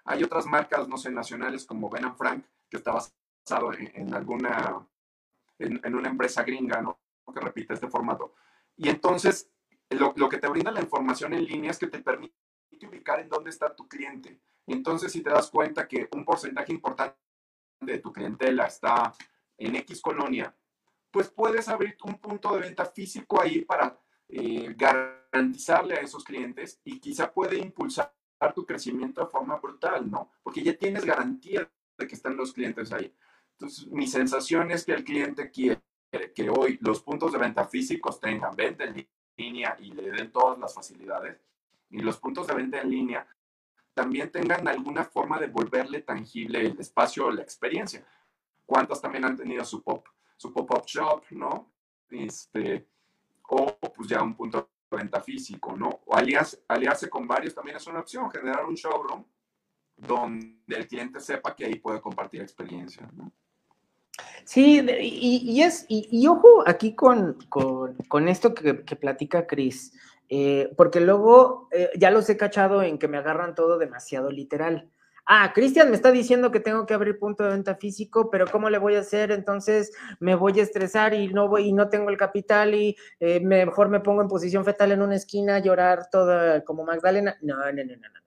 Hay otras marcas, no sé, nacionales como Ben Frank, que está basado en, alguna, en, una empresa gringa, ¿no? Que repite este formato. Y entonces, lo, lo, que te brinda la información en línea es que te permite ubicar en dónde está tu cliente. Entonces, si te das cuenta que un porcentaje importante de tu clientela está en X colonia, pues puedes abrir un punto de venta físico ahí para eh, garantizar garantizarle a esos clientes y quizá puede impulsar tu crecimiento de forma brutal, ¿no? Porque ya tienes garantía de que están los clientes ahí. Entonces, mi sensación es que el cliente quiere que hoy los puntos de venta físicos tengan venta en línea y le den todas las facilidades y los puntos de venta en línea también tengan alguna forma de volverle tangible el espacio o la experiencia. ¿Cuántas también han tenido su pop, su pop-up shop, ¿no? Este, o pues ya un punto de venta físico, ¿no? O aliarse, aliarse con varios también es una opción, generar un showroom donde el cliente sepa que ahí puede compartir experiencia, ¿no? Sí, y, es, y, ojo aquí con, con, esto que, platica Cris, eh, porque luego eh, ya los he cachado en que me agarran todo demasiado literal. Ah, Cristian me está diciendo que tengo que abrir punto de venta físico, pero ¿cómo le voy a hacer? Entonces me voy a estresar y no voy y no tengo el capital y eh, mejor me pongo en posición fetal en una esquina a llorar toda como Magdalena. No, no, no, no, no.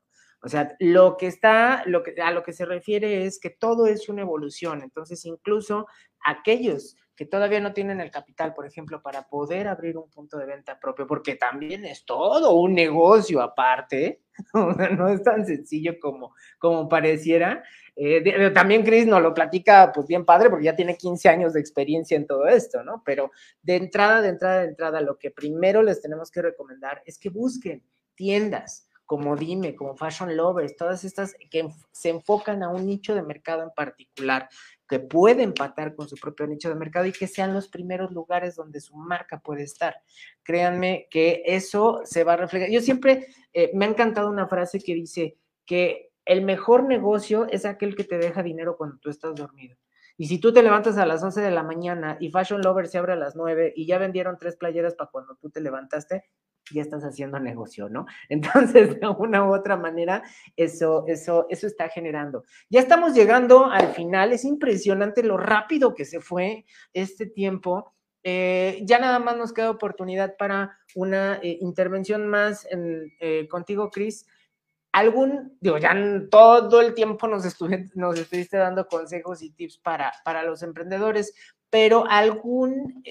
O sea, lo que está, lo que, a lo que se refiere es que todo es una evolución. Entonces, incluso aquellos que todavía no tienen el capital, por ejemplo, para poder abrir un punto de venta propio, porque también es todo un negocio aparte, [LAUGHS] no es tan sencillo como, como pareciera. Eh, también Chris nos lo platica pues bien padre, porque ya tiene 15 años de experiencia en todo esto, ¿no? Pero de entrada, de entrada, de entrada, lo que primero les tenemos que recomendar es que busquen tiendas como Dime, como Fashion Lovers, todas estas que se enfocan a un nicho de mercado en particular, que puede empatar con su propio nicho de mercado y que sean los primeros lugares donde su marca puede estar. Créanme que eso se va a reflejar. Yo siempre eh, me ha encantado una frase que dice que el mejor negocio es aquel que te deja dinero cuando tú estás dormido. Y si tú te levantas a las 11 de la mañana y Fashion Lovers se abre a las 9 y ya vendieron tres playeras para cuando tú te levantaste, ya estás haciendo negocio, ¿no? [LAUGHS] Entonces, de una u otra manera, eso, eso, eso está generando. Ya estamos llegando al final, es impresionante lo rápido que se fue este tiempo. Eh, ya nada más nos queda oportunidad para una eh, intervención más eh, contigo, Cris. Algún, digo, ya todo el tiempo nos, nos estuviste dando consejos y tips para, para los emprendedores, pero algún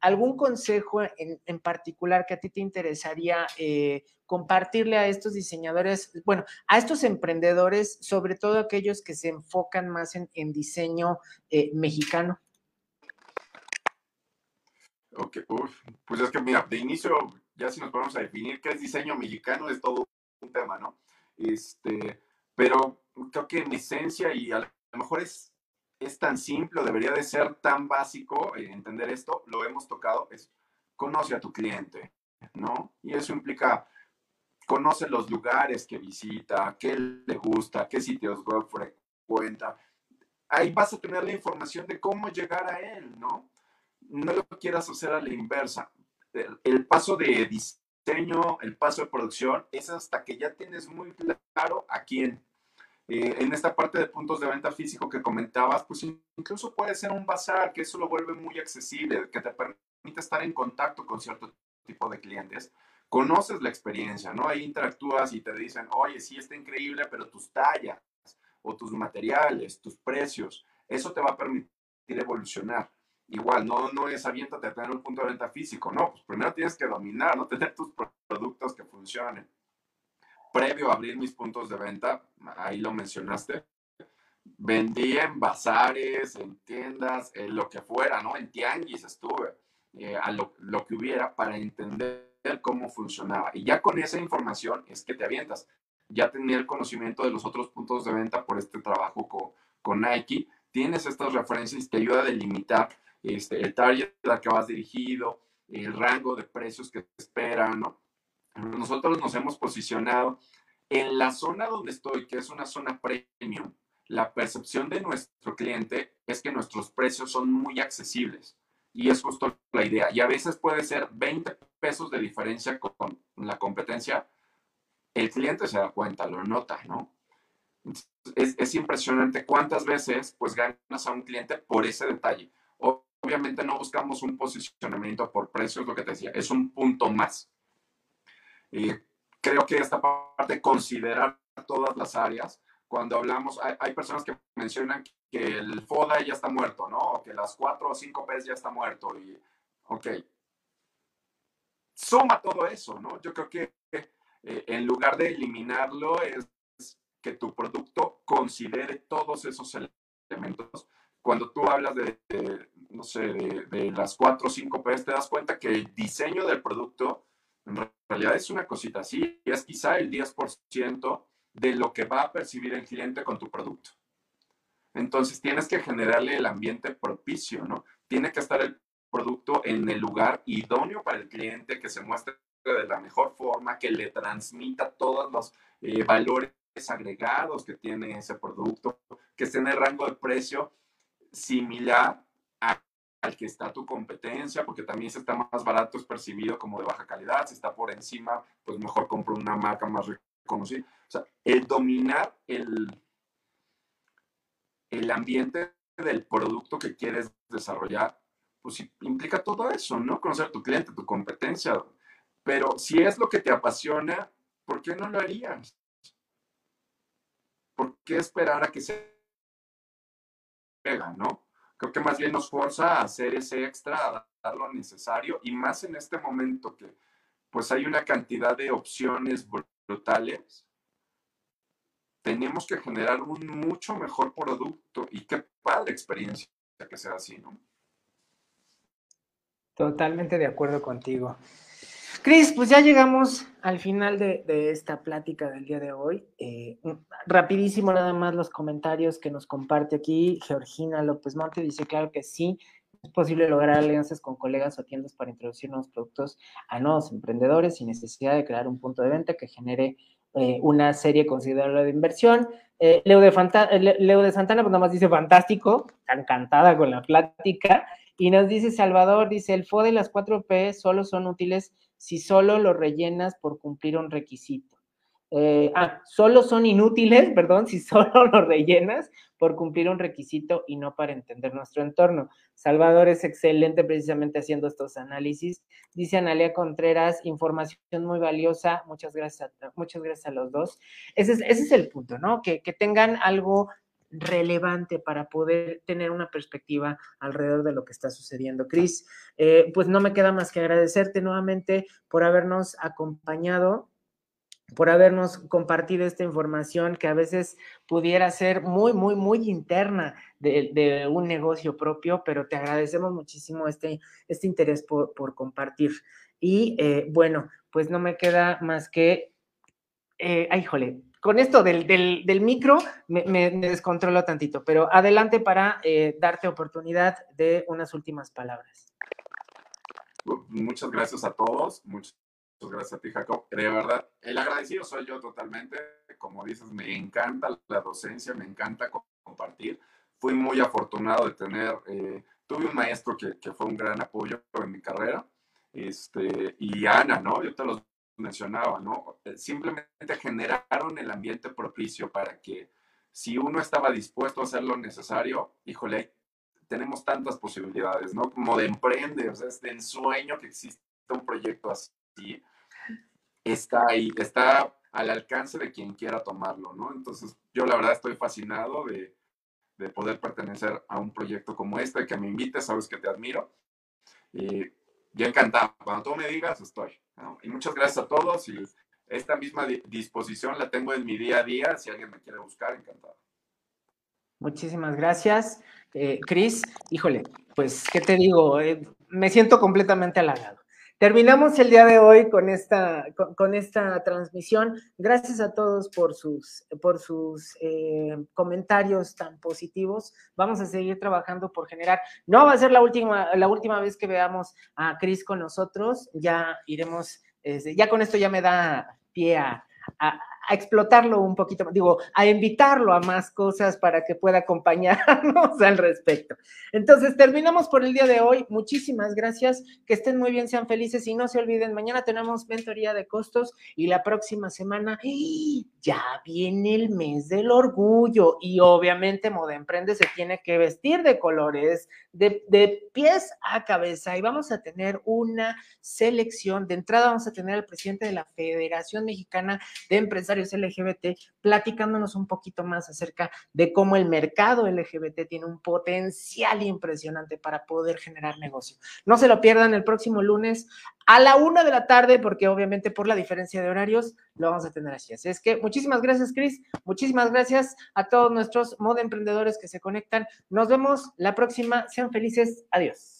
¿Algún consejo en, particular que a ti te interesaría eh, compartirle a estos diseñadores, bueno, a estos emprendedores, sobre todo aquellos que se enfocan más en, diseño eh, mexicano? Ok, pues es que mira, de inicio, ya si nos ponemos a definir qué es diseño mexicano, es todo un tema, ¿no? Este, pero creo que en esencia y a lo mejor es es tan simple, debería de ser tan básico eh, entender esto, lo hemos tocado, es conoce a tu cliente, ¿no? Y eso implica, conoce los lugares que visita, qué le gusta, qué sitios web frecuenta. Ahí vas a tener la información de cómo llegar a él, ¿no? No lo quieras hacer a la inversa. El, el paso de diseño, el paso de producción, es hasta que ya tienes muy claro a quién, eh, en esta parte de puntos de venta físico que comentabas, pues incluso puede ser un bazar, que eso lo vuelve muy accesible, que te permite estar en contacto con cierto tipo de clientes. Conoces la experiencia, ¿no? Ahí interactúas y te dicen, oye, sí, está increíble, pero tus tallas o tus materiales, tus precios, eso te va a permitir evolucionar. Igual, no, no es aviéntate a tener un punto de venta físico, no, pues primero tienes que dominar, no tener tus productos que funcionen previo a abrir mis puntos de venta, ahí lo mencionaste, vendía en bazares, en tiendas, en lo que fuera, ¿no? En tianguis estuve, eh, a lo, que hubiera para entender cómo funcionaba. Y ya con esa información es que te avientas. Ya tenía el conocimiento de los otros puntos de venta por este trabajo con, con Nike. Tienes estas referencias que ayuda a delimitar este, el target al que vas dirigido, el rango de precios que te esperan, ¿no? Nosotros nos hemos posicionado en la zona donde estoy, que es una zona premium. La percepción de nuestro cliente es que nuestros precios son muy accesibles. Y es justo la idea. Y a veces puede ser 20 pesos de diferencia con la competencia. El cliente se da cuenta, lo nota, ¿no? Es, es, impresionante cuántas veces pues ganas a un cliente por ese detalle. Obviamente no buscamos un posicionamiento por precios, lo que te decía, es un punto más. Eh, creo que esta parte, considerar todas las áreas, cuando hablamos, hay, personas que mencionan que el FODA ya está muerto, ¿no? O que las 4 o 5 P's ya está muerto. Y, ok. suma todo eso, ¿no? Yo creo que eh, en lugar de eliminarlo es que tu producto considere todos esos elementos. Cuando tú hablas de, no sé, de, las cuatro o cinco P's, te das cuenta que el diseño del producto en realidad es una cosita así, es quizá el 10% de lo que va a percibir el cliente con tu producto. Entonces tienes que generarle el ambiente propicio, ¿no? Tiene que estar el producto en el lugar idóneo para el cliente, que se muestre de la mejor forma, que le transmita todos los eh, valores agregados que tiene ese producto, que esté en el rango de precio similar al que está tu competencia, porque también si está más barato es percibido como de baja calidad, si está por encima, pues mejor compro una marca más reconocida. O sea, el dominar el, el ambiente del producto que quieres desarrollar, pues implica todo eso, ¿no? Conocer tu cliente, tu competencia. Pero si es lo que te apasiona, ¿por qué no lo harías? ¿Por qué esperar a que se pega, no? Creo que más bien nos forza a hacer ese extra, a dar lo necesario y más en este momento que pues hay una cantidad de opciones brutales. Tenemos que generar un mucho mejor producto y qué padre experiencia que sea así, ¿no? Totalmente de acuerdo contigo. Cris, pues ya llegamos al final de, esta plática del día de hoy. Eh, rapidísimo nada más los comentarios que nos comparte aquí. Georgina López Monte dice, claro que sí, es posible lograr alianzas con colegas o tiendas para introducir nuevos productos a nuevos emprendedores sin necesidad de crear un punto de venta que genere eh, una serie considerable de inversión. Eh, Leo, de Leo de Santana, pues nada más dice fantástico, encantada con la plática. Y nos dice Salvador, dice, el FOD y las 4P solo son útiles si solo lo rellenas por cumplir un requisito. Eh, ah, solo son inútiles, [LAUGHS] perdón, si solo lo rellenas por cumplir un requisito y no para entender nuestro entorno. Salvador es excelente precisamente haciendo estos análisis. Dice Analia Contreras, información muy valiosa. Muchas gracias a, muchas gracias a los dos. Ese es, el punto, ¿no? Que tengan algo relevante para poder tener una perspectiva alrededor de lo que está sucediendo. Cris, eh, pues no me queda más que agradecerte nuevamente por habernos acompañado por habernos compartido esta información que a veces pudiera ser muy, muy, muy interna de, un negocio propio, pero te agradecemos muchísimo este, este interés por, compartir. Y eh, bueno, pues no me queda más que, eh, ay, jole, con esto del, del, micro me, descontrolo tantito, pero adelante para eh, darte oportunidad de unas últimas palabras. Muchas gracias a todos, muchas gracias a ti, Jacob. De verdad, el agradecido soy yo totalmente. Como dices, me encanta la docencia, me encanta compartir. Fui muy afortunado de tener, eh, tuve un maestro que, que, fue un gran apoyo en mi carrera, este, y Ana, ¿no? Yo te los mencionaba, ¿no? Eh, simplemente generaron el ambiente propicio para que si uno estaba dispuesto a hacer lo necesario, híjole, tenemos tantas posibilidades, ¿no? Como de emprender, o sea, es de ensueño que exista un proyecto así, está ahí, está al alcance de quien quiera tomarlo, ¿no? Entonces, yo la verdad estoy fascinado de, de poder pertenecer a un proyecto como este, que me invites, sabes que te admiro. Yo encantado, cuando tú me digas, estoy. Y muchas gracias a todos y esta misma disposición la tengo en mi día a día. Si alguien me quiere buscar, encantado. Muchísimas gracias, eh, Cris. Híjole, pues, ¿qué te digo? Eh, me siento completamente halagado. Terminamos el día de hoy con esta, con, esta transmisión. Gracias a todos por sus, por sus eh, comentarios tan positivos. Vamos a seguir trabajando por generar. No va a ser la última, la última vez que veamos a Cris con nosotros. Ya iremos, este, ya con esto ya me da pie a, a explotarlo un poquito, digo, a invitarlo a más cosas para que pueda acompañarnos [LAUGHS] al respecto. Entonces, terminamos por el día de hoy. Muchísimas gracias. Que estén muy bien, sean felices y no se olviden, mañana tenemos mentoría de costos y la próxima semana ya viene el mes del orgullo y obviamente Moda Emprende se tiene que vestir de colores, de, de pies a cabeza y vamos a tener una selección. De entrada vamos a tener al presidente de la Federación Mexicana de Empresarios empresarios LGBT, platicándonos un poquito más acerca de cómo el mercado LGBT tiene un potencial impresionante para poder generar negocio. No se lo pierdan el próximo lunes a la una de la tarde, porque obviamente por la diferencia de horarios lo vamos a tener así. Así es que muchísimas gracias, Cris. Muchísimas gracias a todos nuestros modo emprendedores que se conectan. Nos vemos la próxima. Sean felices. Adiós.